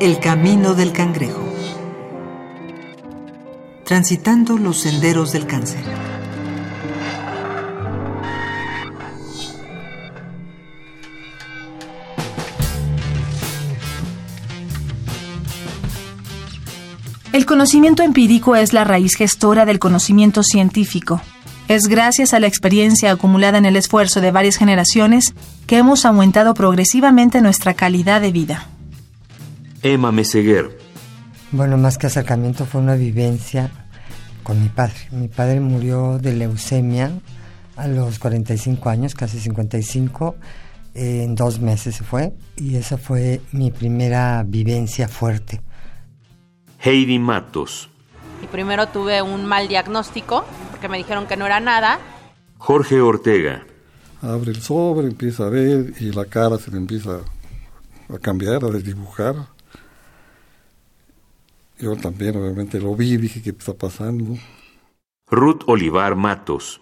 El camino del cangrejo. Transitando los senderos del cáncer. El conocimiento empírico es la raíz gestora del conocimiento científico. Es gracias a la experiencia acumulada en el esfuerzo de varias generaciones que hemos aumentado progresivamente nuestra calidad de vida. Emma Meseguer. Bueno, más que acercamiento fue una vivencia con mi padre. Mi padre murió de leucemia a los 45 años, casi 55, en dos meses se fue y esa fue mi primera vivencia fuerte. Heidi Matos. Y primero tuve un mal diagnóstico, porque me dijeron que no era nada. Jorge Ortega. Abre el sobre, empieza a ver y la cara se le empieza a cambiar, a desdibujar. Yo también obviamente lo vi, dije qué está pasando. Ruth Olivar Matos.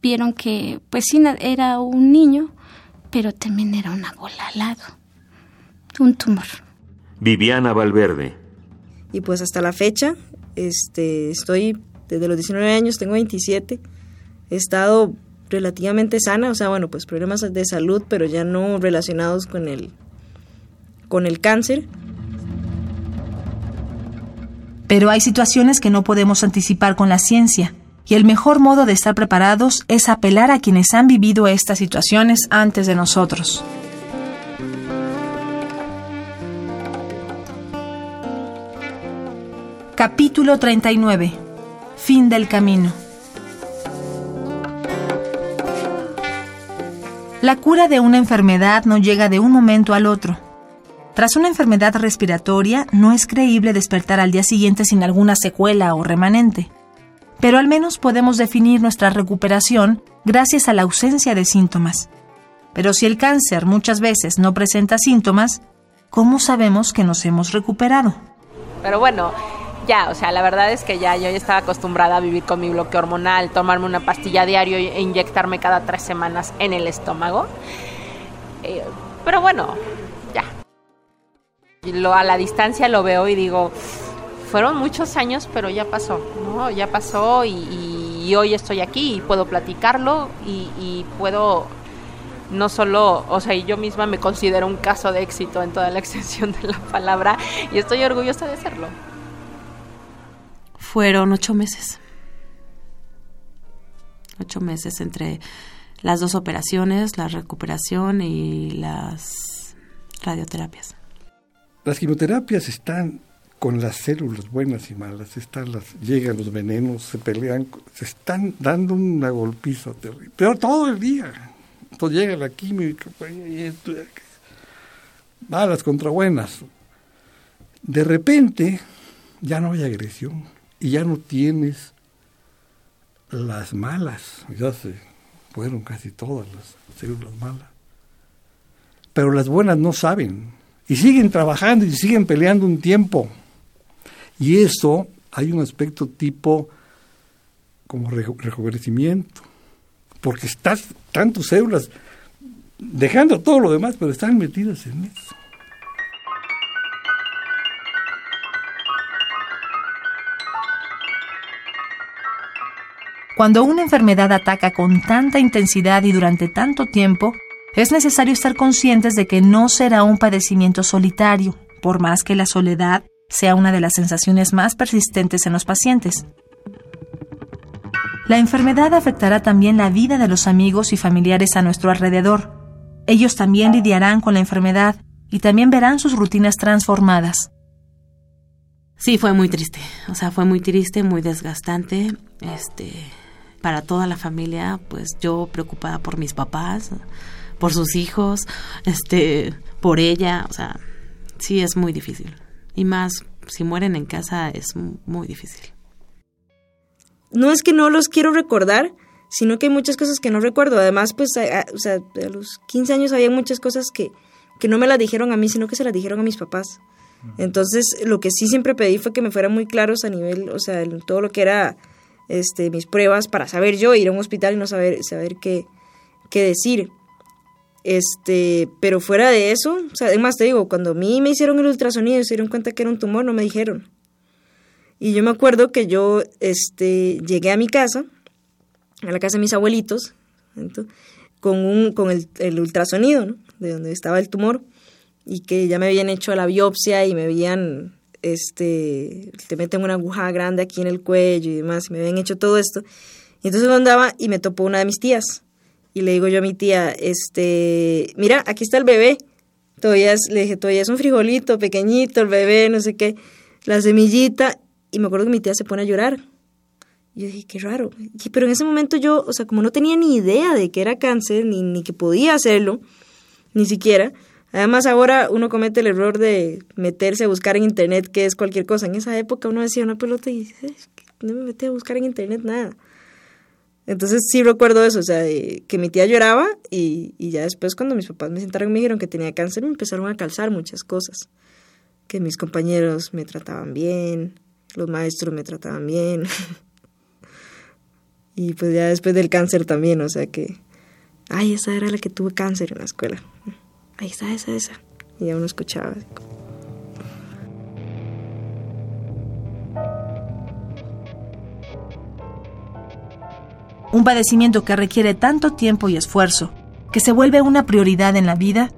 Vieron que pues sí era un niño, pero también era una bola al lado. Un tumor. Viviana Valverde. Y pues hasta la fecha, este, estoy desde los 19 años, tengo 27, he estado relativamente sana, o sea, bueno, pues problemas de salud, pero ya no relacionados con el, con el cáncer. Pero hay situaciones que no podemos anticipar con la ciencia, y el mejor modo de estar preparados es apelar a quienes han vivido estas situaciones antes de nosotros. Capítulo 39. Fin del camino. La cura de una enfermedad no llega de un momento al otro. Tras una enfermedad respiratoria, no es creíble despertar al día siguiente sin alguna secuela o remanente. Pero al menos podemos definir nuestra recuperación gracias a la ausencia de síntomas. Pero si el cáncer muchas veces no presenta síntomas, ¿cómo sabemos que nos hemos recuperado? Pero bueno, ya, o sea, la verdad es que ya yo ya estaba acostumbrada a vivir con mi bloque hormonal, tomarme una pastilla diario e inyectarme cada tres semanas en el estómago. Eh, pero bueno. Lo, a la distancia lo veo y digo, fueron muchos años, pero ya pasó, ¿no? Ya pasó y, hoy estoy aquí y puedo platicarlo y, y puedo no solo, o sea, yo misma me considero un caso de éxito en toda la extensión de la palabra y estoy orgullosa de serlo fueron ocho meses. Ocho meses entre las dos operaciones, la recuperación y las radioterapias. Las quimioterapias están con las células buenas y malas, están las, llegan los venenos, se pelean, se están dando una golpiza terrible, pero todo el día. Entonces llega la química, y esto, malas contra buenas. De repente ya no hay agresión y ya no tienes las malas, ya se fueron casi todas las células malas. Pero las buenas no saben y siguen trabajando y siguen peleando un tiempo. Y eso hay un aspecto tipo como rejuvenecimiento, porque estás, tantas células dejando todo lo demás, pero están metidas en eso. Cuando una enfermedad ataca con tanta intensidad y durante tanto tiempo, es necesario estar conscientes de que no será un padecimiento solitario, por más que la soledad sea una de las sensaciones más persistentes en los pacientes. La enfermedad afectará también la vida de los amigos y familiares a nuestro alrededor. Ellos también lidiarán con la enfermedad y también verán sus rutinas transformadas. Sí, fue muy triste. O sea, fue muy triste, muy desgastante. Este, para toda la familia, pues yo preocupada por mis papás, por sus hijos, este, por ella, o sea, sí es muy difícil. Y más si mueren en casa es muy difícil. No es que no los quiero recordar, sino que hay muchas cosas que no recuerdo. Además, pues, a, o sea, a los 15 años había muchas cosas que, que no me las dijeron a mí, sino que se las dijeron a mis papás. Entonces, lo que sí siempre pedí fue que me fueran muy claros a nivel, o sea, todo lo que era este, mis pruebas para saber yo ir a un hospital y no saber, saber qué, qué decir. Este, pero fuera de eso, o sea, además te digo, cuando a mí me hicieron el ultrasonido y se dieron cuenta que era un tumor, no me dijeron. Y yo me acuerdo que yo este, llegué a mi casa, a la casa de mis abuelitos, con, un, con el, el ultrasonido. De donde estaba el tumor, y que ya me habían hecho la biopsia y me habían, este, te meten una aguja grande aquí en el cuello y demás, me habían hecho todo esto. Y entonces andaba y me topó una de mis tías. Y le digo yo a mi tía, este, mira, aquí está el bebé. Todavía le dije, todavía es un frijolito pequeñito, el bebé, no sé qué, la semillita. Y me acuerdo que mi tía se pone a llorar. Yo dije, qué raro. pero en ese momento yo, o sea, como no tenía ni idea de que era cáncer, ni, ni que podía hacerlo, ni siquiera. Además, ahora uno comete el error de meterse a buscar en internet qué es cualquier cosa. En esa época uno decía una pelota y dice, no me metí a buscar en internet nada. Entonces sí recuerdo eso, o sea, que mi tía lloraba y, y, ya después cuando mis papás me sentaron y me dijeron que tenía cáncer, me empezaron a calzar muchas cosas. Que mis compañeros me trataban bien, los maestros me trataban bien. y pues ya después del cáncer también, o sea que, ay, esa era la que tuvo cáncer en la escuela. Ahí está, esa, esa. Y ya uno escuchaba. Un padecimiento que requiere tanto tiempo y esfuerzo, que se vuelve una prioridad en la vida,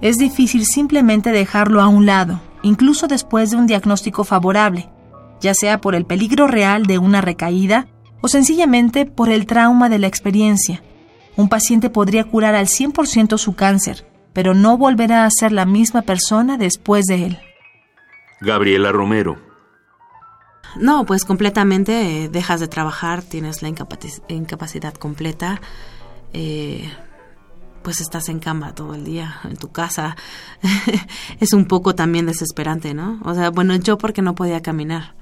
es difícil simplemente dejarlo a un lado, incluso después de un diagnóstico favorable, ya sea por el peligro real de una recaída o sencillamente por el trauma de la experiencia. Un paciente podría curar al 100% su cáncer, pero no volverá a ser la misma persona después de él. Gabriela Romero. No, pues completamente eh, dejas de trabajar, tienes la incapacidad completa, eh, pues estás en cama todo el día, en tu casa. es un poco también desesperante, ¿no? O sea, bueno, yo porque no podía caminar.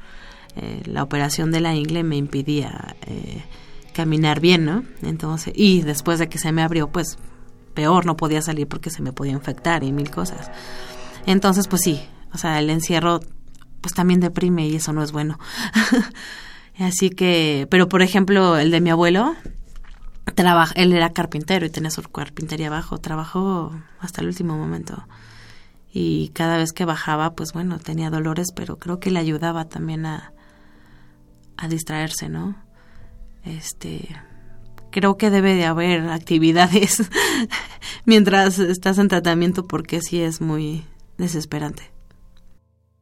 Eh, la operación de la ingle me impedía eh, caminar bien, ¿no? Entonces, y después de que se me abrió, pues peor, no podía salir porque se me podía infectar y mil cosas. Entonces, pues sí, o sea, el encierro pues también deprime y eso no es bueno. Así que, pero por ejemplo, el de mi abuelo, trabaja, él era carpintero y tenía su carpintería abajo, trabajó hasta el último momento y cada vez que bajaba, pues bueno, tenía dolores, pero creo que le ayudaba también a, a distraerse, ¿no? Este, creo que debe de haber actividades mientras estás en tratamiento porque sí es muy desesperante.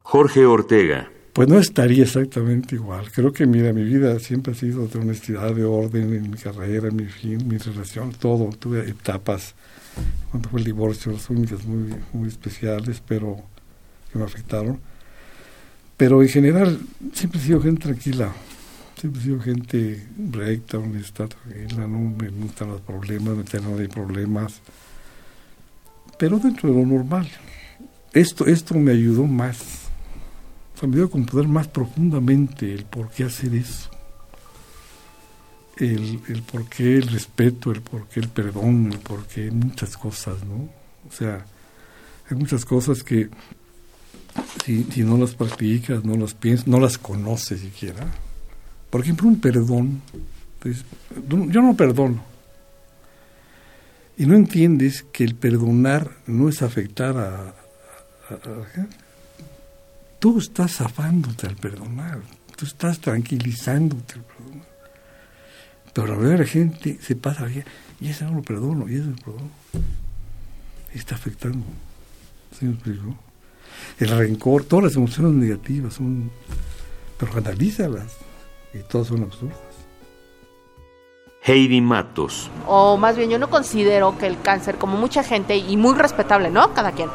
Jorge Ortega. Pues no estaría exactamente igual. Creo que mira, mi vida siempre ha sido de honestidad, de orden en mi carrera, en mi fin, mi relación, todo. Tuve etapas cuando fue el divorcio, las únicas muy, muy especiales, pero que me afectaron. Pero en general siempre he sido gente tranquila, siempre he sido gente recta, honesta, tranquila, no me gustan los problemas, no tengo problemas, pero dentro de lo normal. Esto, esto me ayudó más, o sea, me dio a comprender más profundamente el por qué hacer eso el, el por qué el respeto, el por qué el perdón, el por qué muchas cosas, ¿no? O sea, hay muchas cosas que si, no las practicas, no las piensas, no las conoces siquiera. Por ejemplo, un perdón. Yo no perdono. Y no entiendes que el perdonar no es afectar a, a, la gente. Tú estás zafándote al perdonar, tú estás tranquilizándote al perdonar. Pero la verdad la gente se pasa y ese no lo perdono, y ese lo perdono. está afectando. ¿Sí me? El rencor, todas las emociones negativas son. Pero analízalas. Y todas son absurdas. Heidi Matos. O más bien, yo no considero que el cáncer, como mucha gente, y muy respetable, ¿no? Cada quien,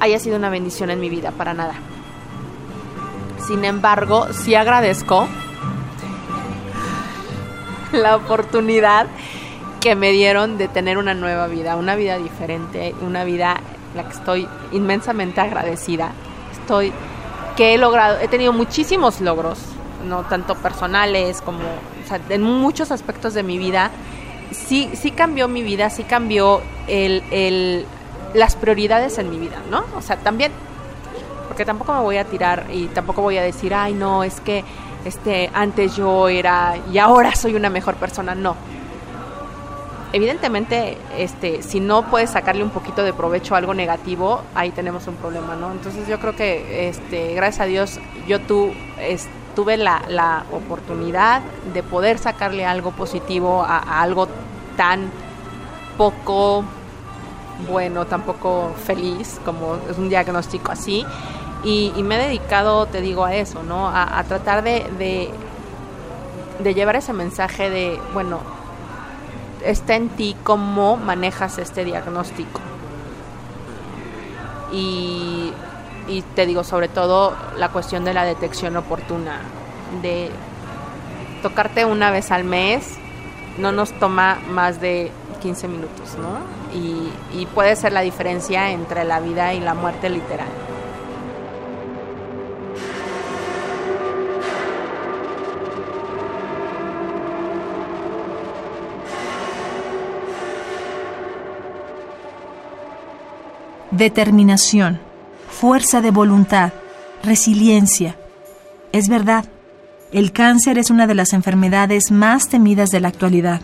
haya sido una bendición en mi vida, para nada. Sin embargo, sí agradezco la oportunidad que me dieron de tener una nueva vida, una vida diferente, una vida la que estoy inmensamente agradecida. Estoy que he logrado, he tenido muchísimos logros, no tanto personales como en muchos aspectos de mi vida. Sí, sí cambió mi vida, sí cambió el, el, las prioridades en mi vida, ¿no? O sea, también, porque tampoco me voy a tirar y tampoco voy a decir, ay, no, es que este, antes yo era y ahora soy una mejor persona, no. evidentemente, este, si no puedes sacarle un poquito de provecho a algo negativo, ahí tenemos un problema, ¿no? Entonces yo creo que, este, gracias a Dios, yo tu, tuve la, la, oportunidad de poder sacarle algo positivo a, algo tan poco bueno, tampoco feliz, como es un diagnóstico así. Y, me he dedicado, te digo, a eso, ¿no? A, tratar de, de, llevar ese mensaje de, bueno, está en ti cómo manejas este diagnóstico. Y, te digo, sobre todo la cuestión de la detección oportuna, de tocarte una vez al mes, no nos toma más de 15 minutos, ¿no? y puede ser la diferencia entre la vida y la muerte literal. determinación, fuerza de voluntad, resiliencia. Es verdad, el cáncer es una de las enfermedades más temidas de la actualidad.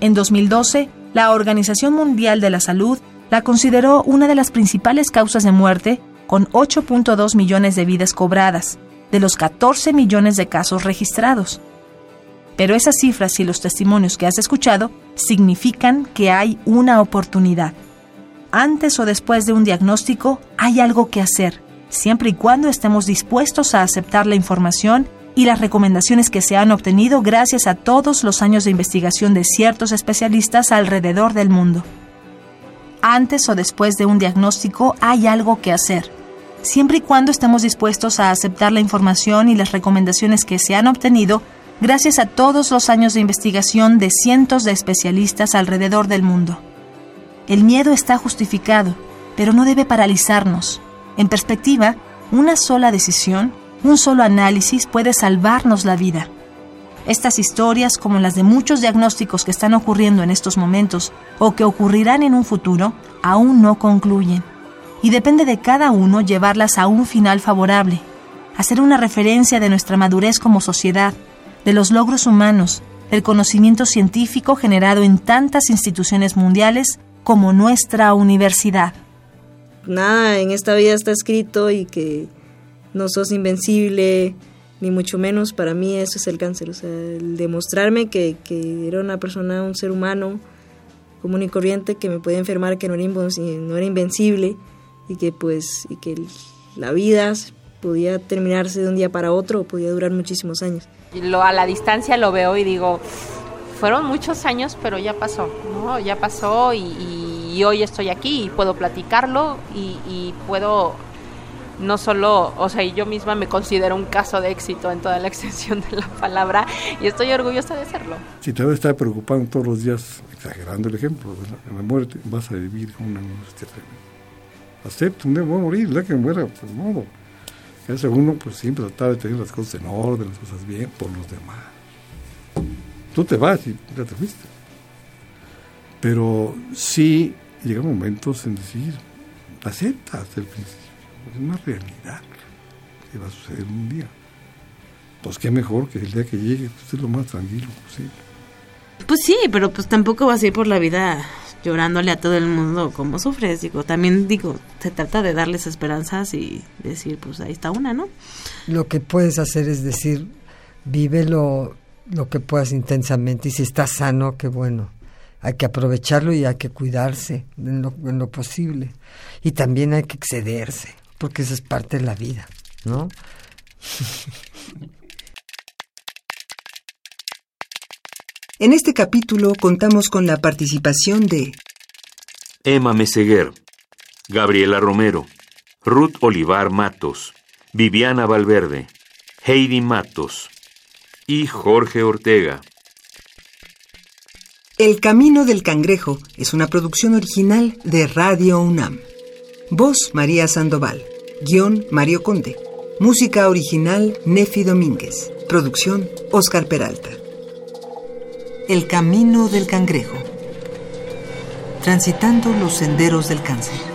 En 2012, la Organización Mundial de la Salud la consideró una de las principales causas de muerte, con 8.2 millones de vidas cobradas, de los 14 millones de casos registrados. Pero esas cifras y los testimonios que has escuchado significan que hay una oportunidad antes o después de un diagnóstico, hay algo que hacer, siempre y cuando estemos dispuestos a aceptar la información y las recomendaciones que se han obtenido gracias a todos los años de investigación de ciertos especialistas alrededor del mundo. Antes o después de un diagnóstico hay algo que hacer, siempre y cuando estemos dispuestos a aceptar la información y las recomendaciones que se han obtenido gracias a todos los años de investigación de cientos de especialistas alrededor del mundo. El miedo está justificado, pero no debe paralizarnos. En perspectiva, una sola decisión, un solo análisis puede salvarnos la vida. Estas historias, como las de muchos diagnósticos que están ocurriendo en estos momentos o que ocurrirán en un futuro, aún no concluyen. Y depende de cada uno llevarlas a un final favorable, hacer una referencia de nuestra madurez como sociedad, de los logros humanos, del conocimiento científico generado en tantas instituciones mundiales como nuestra universidad. Nada en esta vida está escrito y que no sos invencible, ni mucho menos. Para mí eso es el cáncer, o sea, el demostrarme que, que era una persona, un ser humano común y corriente, que me podía enfermar, que no era, no era invencible y que pues y que la vida podía terminarse de un día para otro o podía durar muchísimos años. Lo, a la distancia lo veo y digo, fueron muchos años, pero ya pasó, ¿no? Ya pasó y, hoy estoy aquí y puedo platicarlo y, puedo no solo, o sea, yo misma me considero un caso de éxito en toda la extensión de la palabra y estoy orgullosa de serlo. Si te vas a estar preocupando todos los días, exagerando el ejemplo, en la muerte vas a vivir con una angustia tremenda. Acepto, un día voy a morir, la que muera, pues modo. Ese uno, pues siempre tratar de tener las cosas en orden, las cosas bien por los demás tú te vas y ya te fuiste. Pero sí llega momentos en decir, aceptas el principio, es una realidad que va a suceder un día. Pues qué mejor que el día que llegue, pues lo más tranquilo posible. Pues sí, pero pues tampoco vas a ir por la vida llorándole a todo el mundo como sufres, digo, también digo, se trata de darles esperanzas y decir, pues ahí está una, ¿no? Lo que puedes hacer es decir, vívelo lo que puedas intensamente y si estás sano, qué bueno. Hay que aprovecharlo y hay que cuidarse en lo, en lo posible. Y también hay que excederse, porque eso es parte de la vida, ¿no? En este capítulo contamos con la participación de Emma Meseguer, Gabriela Romero, Ruth Olivar Matos, Viviana Valverde, Heidi Matos, y Jorge Ortega. El Camino del Cangrejo es una producción original de Radio UNAM. Voz María Sandoval. Guión Mario Conde. Música original Nefi Domínguez. Producción Oscar Peralta. El Camino del Cangrejo. Transitando los senderos del cáncer.